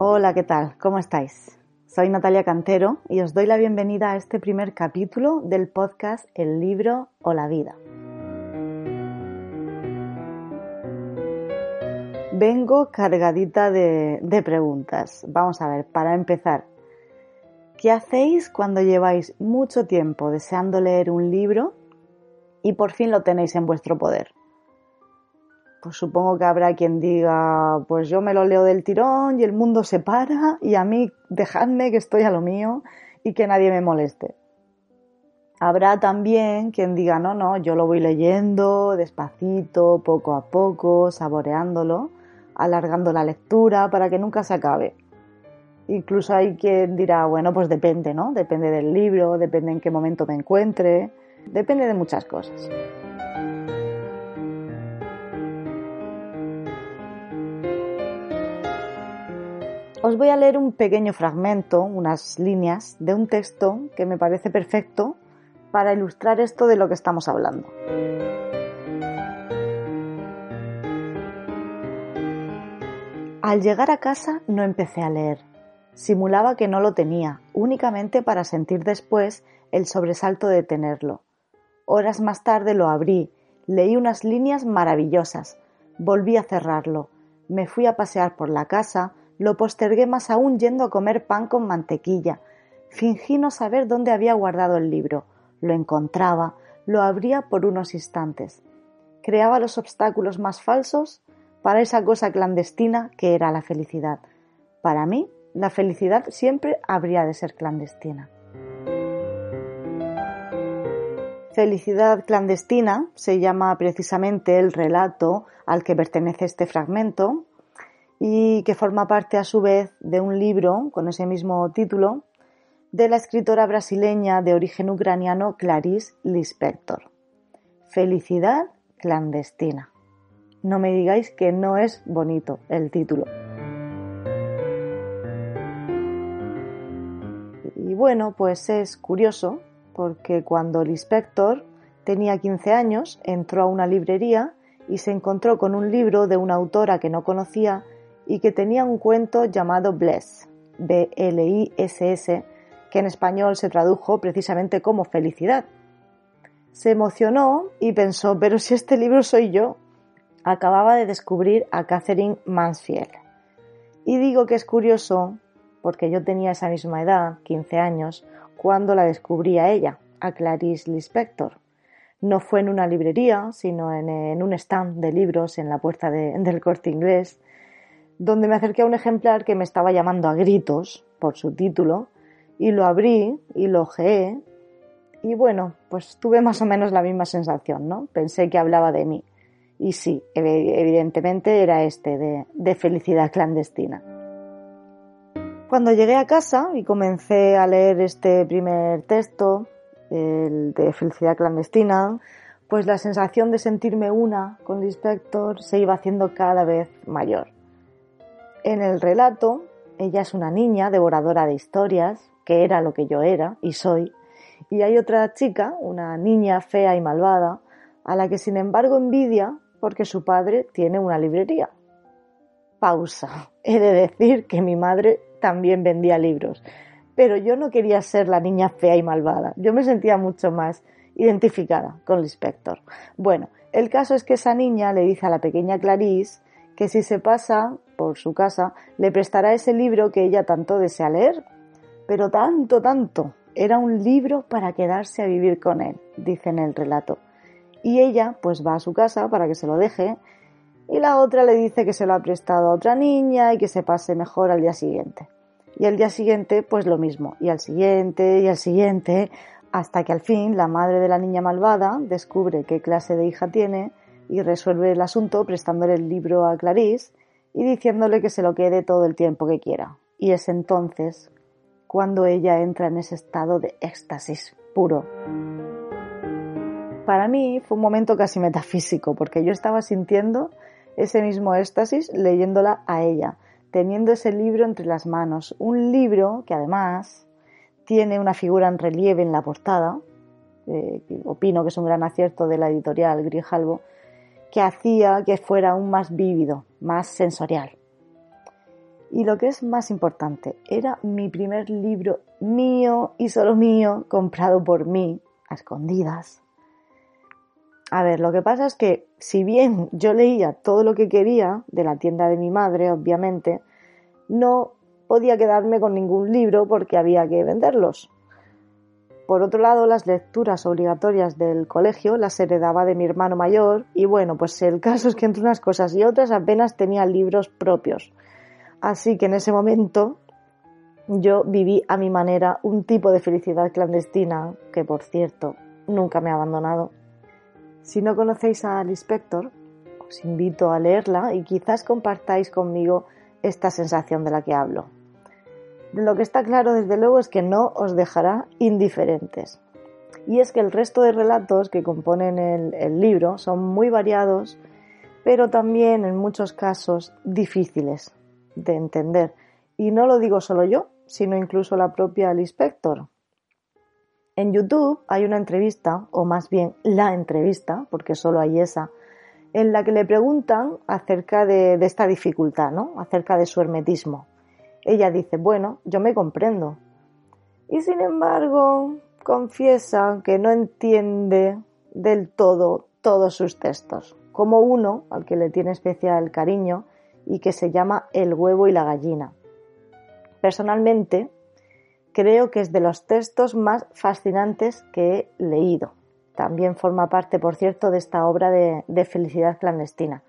Hola, ¿qué tal? ¿Cómo estáis? Soy Natalia Cantero y os doy la bienvenida a este primer capítulo del podcast El libro o la vida. Vengo cargadita de, de preguntas. Vamos a ver, para empezar, ¿qué hacéis cuando lleváis mucho tiempo deseando leer un libro y por fin lo tenéis en vuestro poder? Pues supongo que habrá quien diga, pues yo me lo leo del tirón y el mundo se para y a mí dejadme que estoy a lo mío y que nadie me moleste. Habrá también quien diga, no, no, yo lo voy leyendo despacito, poco a poco, saboreándolo, alargando la lectura para que nunca se acabe. Incluso hay quien dirá, bueno, pues depende, ¿no? Depende del libro, depende en qué momento me encuentre, depende de muchas cosas. Os voy a leer un pequeño fragmento, unas líneas de un texto que me parece perfecto para ilustrar esto de lo que estamos hablando. Al llegar a casa no empecé a leer. Simulaba que no lo tenía, únicamente para sentir después el sobresalto de tenerlo. Horas más tarde lo abrí, leí unas líneas maravillosas, volví a cerrarlo, me fui a pasear por la casa, lo postergué más aún yendo a comer pan con mantequilla. Fingí no saber dónde había guardado el libro. Lo encontraba, lo abría por unos instantes. Creaba los obstáculos más falsos para esa cosa clandestina que era la felicidad. Para mí, la felicidad siempre habría de ser clandestina. Felicidad clandestina se llama precisamente el relato al que pertenece este fragmento, y que forma parte a su vez de un libro con ese mismo título de la escritora brasileña de origen ucraniano Clarice Lispector. Felicidad clandestina. No me digáis que no es bonito el título. Y bueno, pues es curioso porque cuando Lispector tenía 15 años entró a una librería y se encontró con un libro de una autora que no conocía y que tenía un cuento llamado Bless, B-L-I-S-S, que en español se tradujo precisamente como felicidad. Se emocionó y pensó, pero si este libro soy yo. Acababa de descubrir a Catherine Mansfield. Y digo que es curioso porque yo tenía esa misma edad, 15 años, cuando la descubrí a ella, a Clarice Lispector. No fue en una librería, sino en, un stand de libros en la puerta del corte inglés, donde me acerqué a un ejemplar que me estaba llamando a gritos por su título y lo abrí y lo ojeé y bueno, pues tuve más o menos la misma sensación, ¿no? Pensé que hablaba de mí. Y sí, evidentemente era este, de, de felicidad clandestina. Cuando llegué a casa y comencé a leer este primer texto, el de felicidad clandestina, pues la sensación de sentirme una con el inspector se iba haciendo cada vez mayor. En el relato, ella es una niña devoradora de historias, que era lo que yo era y soy, y hay otra chica, una niña fea y malvada, a la que sin embargo envidia porque su padre tiene una librería. Pausa. He de decir que mi madre también vendía libros, pero yo no quería ser la niña fea y malvada. Yo me sentía mucho más identificada con el inspector. Bueno, el caso es que esa niña le dice a la pequeña Clarice que si se pasa por su casa, le prestará ese libro que ella tanto desea leer. Pero tanto, tanto. Era un libro para quedarse a vivir con él, dice en el relato. Y ella pues va a su casa para que se lo deje y la otra le dice que se lo ha prestado a otra niña y que se pase mejor al día siguiente. Y al día siguiente pues lo mismo, y al siguiente y al siguiente, hasta que al fin la madre de la niña malvada descubre qué clase de hija tiene y resuelve el asunto prestándole el libro a Clarice y diciéndole que se lo quede todo el tiempo que quiera. Y es entonces cuando ella entra en ese estado de éxtasis puro. Para mí fue un momento casi metafísico, porque yo estaba sintiendo ese mismo éxtasis leyéndola a ella, teniendo ese libro entre las manos. Un libro que además tiene una figura en relieve en la portada, eh, opino que es un gran acierto de la editorial Grijalvo, que hacía que fuera aún más vívido, más sensorial. Y lo que es más importante, era mi primer libro mío y solo mío, comprado por mí, a escondidas. A ver, lo que pasa es que si bien yo leía todo lo que quería de la tienda de mi madre, obviamente, no podía quedarme con ningún libro porque había que venderlos. Por otro lado, las lecturas obligatorias del colegio las heredaba de mi hermano mayor y bueno, pues el caso es que entre unas cosas y otras apenas tenía libros propios. Así que en ese momento yo viví a mi manera un tipo de felicidad clandestina que, por cierto, nunca me ha abandonado. Si no conocéis al inspector, os invito a leerla y quizás compartáis conmigo esta sensación de la que hablo. Lo que está claro desde luego es que no os dejará indiferentes. Y es que el resto de relatos que componen el, el libro son muy variados, pero también en muchos casos difíciles de entender. Y no lo digo solo yo, sino incluso la propia Inspector. En YouTube hay una entrevista, o más bien la entrevista, porque solo hay esa, en la que le preguntan acerca de, esta dificultad, ¿no? Acerca de su hermetismo. Ella dice, bueno, yo me comprendo. Y sin embargo, confiesa que no entiende del todo todos sus textos, como uno al que le tiene especial cariño y que se llama El huevo y la gallina. Personalmente, creo que es de los textos más fascinantes que he leído. También forma parte, por cierto, de esta obra de, felicidad clandestina.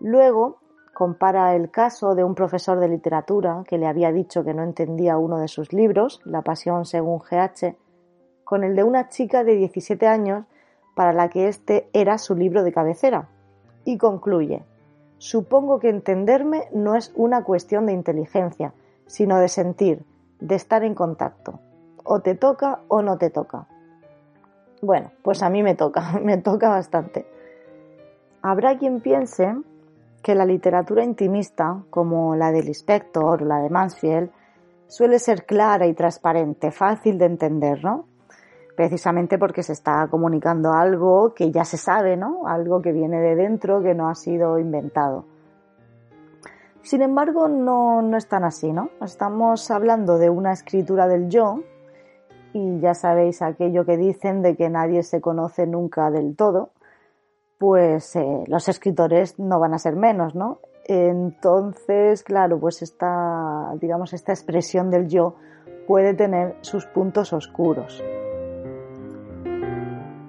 Luego compara el caso de un profesor de literatura que le había dicho que no entendía uno de sus libros, La Pasión según GH, con el de una chica de 17 años para la que este era su libro de cabecera. Y concluye, supongo que entenderme no es una cuestión de inteligencia, sino de sentir, de estar en contacto. O te toca o no te toca. Bueno, pues a mí me toca, me toca bastante. Habrá quien piense que la literatura intimista, como la del Inspector o la de Mansfield, suele ser clara y transparente, fácil de entender, ¿no? Precisamente porque se está comunicando algo que ya se sabe, ¿no? Algo que viene de dentro, que no ha sido inventado. Sin embargo, no, no es tan así, ¿no? Estamos hablando de una escritura del yo y ya sabéis aquello que dicen de que nadie se conoce nunca del todo, pues eh, los escritores no van a ser menos, ¿no? Entonces, claro, pues esta, digamos, esta expresión del yo puede tener sus puntos oscuros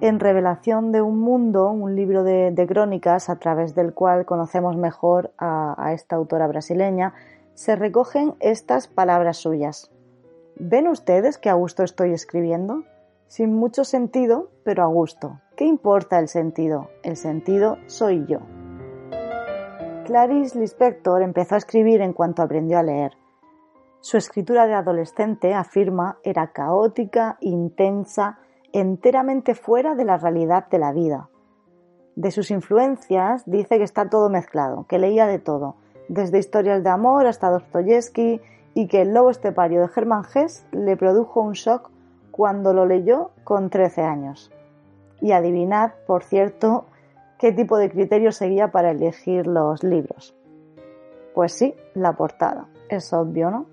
en Revelación de un Mundo, un libro de, crónicas a través del cual conocemos mejor a, esta autora brasileña, se recogen estas palabras suyas. ¿Ven ustedes que a gusto estoy escribiendo? Sin mucho sentido, pero a gusto. ¿Qué importa el sentido? El sentido soy yo. Clarice Lispector empezó a escribir en cuanto aprendió a leer. Su escritura de adolescente, afirma, era caótica, intensa, enteramente fuera de la realidad de la vida. De sus influencias dice que está todo mezclado, que leía de todo, desde historias de amor hasta Dostoyevsky y que El lobo estepario de Hermann Hesse le produjo un shock cuando lo leyó con 13 años. Y adivinad, por cierto, qué tipo de criterio seguía para elegir los libros. Pues sí, la portada. Es obvio, ¿no?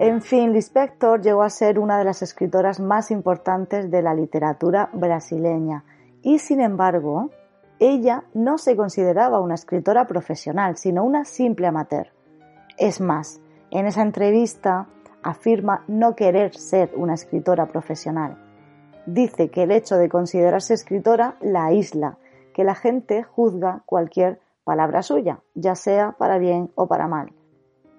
En fin, Lispector llegó a ser una de las escritoras más importantes de la literatura brasileña y, sin embargo, ella no se consideraba una escritora profesional, sino una simple amateur. Es más, en esa entrevista afirma no querer ser una escritora profesional. Dice que el hecho de considerarse escritora la aísla, que la gente juzga cualquier palabra suya, ya sea para bien o para mal.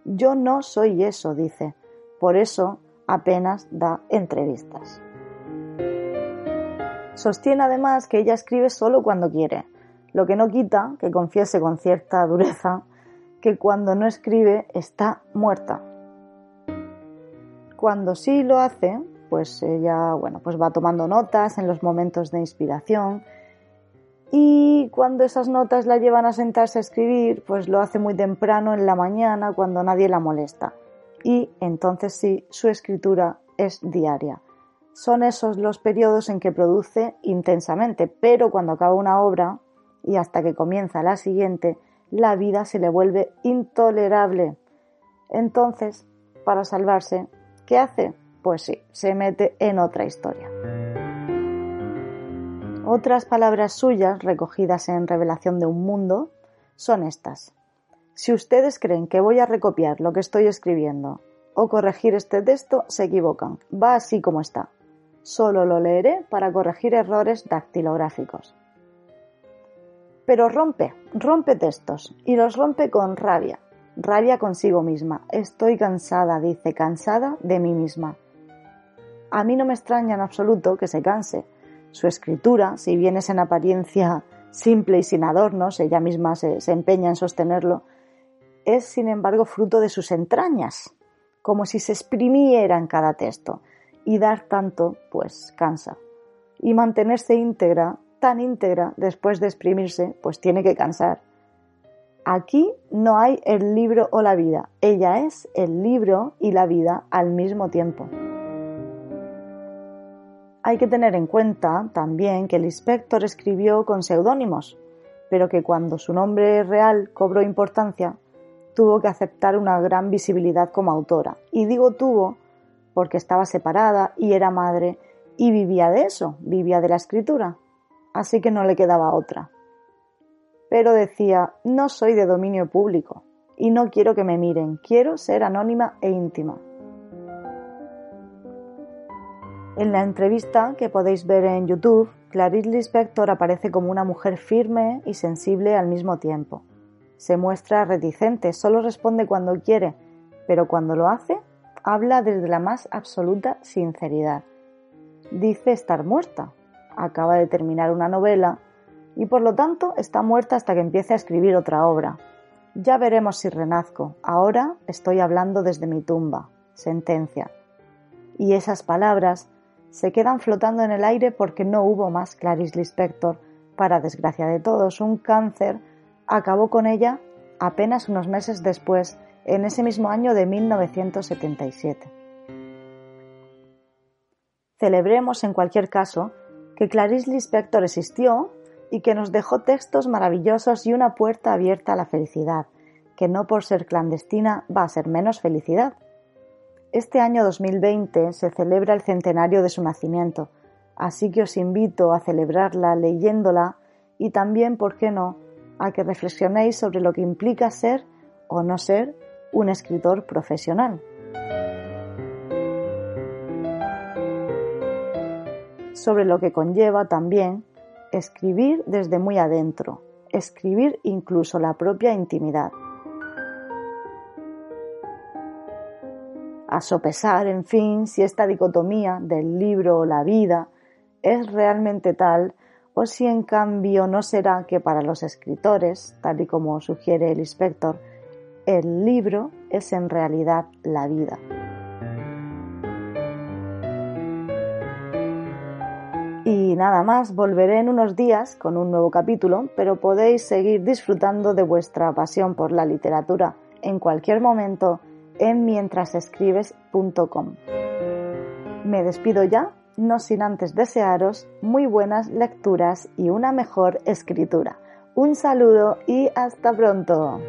Yo no soy eso, dice. Por eso apenas da entrevistas. Sostiene además que ella escribe solo cuando quiere, lo que no quita que confiese con cierta dureza que cuando no escribe está muerta. Cuando sí lo hace, pues ella, bueno, pues va tomando notas en los momentos de inspiración y cuando esas notas la llevan a sentarse a escribir, pues lo hace muy temprano en la mañana cuando nadie la molesta y entonces sí, su escritura es diaria. Son esos los periodos en que produce intensamente, pero cuando acaba una obra y hasta que comienza la siguiente, la vida se le vuelve intolerable. Entonces, para salvarse, ¿qué hace? Pues sí, se mete en otra historia. Otras palabras suyas recogidas en Revelación de un Mundo son estas. Si ustedes creen que voy a recopiar lo que estoy escribiendo o corregir este texto, se equivocan. Va así como está. Solo lo leeré para corregir errores dactilográficos. Pero rompe, rompe textos y los rompe con rabia. Rabia consigo misma. Estoy cansada, dice, cansada de mí misma. A mí no me extraña en absoluto que se canse. Su escritura, si bien es en apariencia simple y sin adornos, ella misma se, se empeña en sostenerlo, es sin embargo fruto de sus entrañas, como si se exprimiera en cada texto, y dar tanto, pues cansa. Y mantenerse íntegra, tan íntegra, después de exprimirse, pues tiene que cansar. Aquí no hay el libro o la vida, ella es el libro y la vida al mismo tiempo. Hay que tener en cuenta también que el inspector escribió con seudónimos, pero que cuando su nombre real cobró importancia, tuvo que aceptar una gran visibilidad como autora. Y digo tuvo porque estaba separada y era madre y vivía de eso, vivía de la escritura. Así que no le quedaba otra. Pero decía, no soy de dominio público y no quiero que me miren, quiero ser anónima e íntima. En la entrevista que podéis ver en YouTube, Clarice Lispector aparece como una mujer firme y sensible al mismo tiempo. Se muestra reticente, solo responde cuando quiere, pero cuando lo hace, habla desde la más absoluta sinceridad. Dice estar muerta, acaba de terminar una novela y por lo tanto está muerta hasta que empiece a escribir otra obra. Ya veremos si renazco. Ahora estoy hablando desde mi tumba. Sentencia. Y esas palabras se quedan flotando en el aire porque no hubo más Clarice Lispector. Para desgracia de todos, un cáncer acabó con ella apenas unos meses después, en ese mismo año de 1977. Celebremos en cualquier caso que Clarice Lispector existió y que nos dejó textos maravillosos y una puerta abierta a la felicidad, que no por ser clandestina va a ser menos felicidad. Este año 2020 se celebra el centenario de su nacimiento, así que os invito a celebrarla leyéndola y también, ¿por qué no?, a que reflexionéis sobre lo que implica ser o no ser un escritor profesional. Sobre lo que conlleva también escribir desde muy adentro, escribir incluso la propia intimidad. A sopesar, en fin, si esta dicotomía del libro o la vida es realmente tal o si en cambio no será que para los escritores, tal y como sugiere el inspector, el libro es en realidad la vida. Y nada más, volveré en unos días con un nuevo capítulo, pero podéis seguir disfrutando de vuestra pasión por la literatura en cualquier momento en mientrasescribes.com. Me despido ya, no sin antes desearos muy buenas lecturas y una mejor escritura. Un saludo y hasta pronto.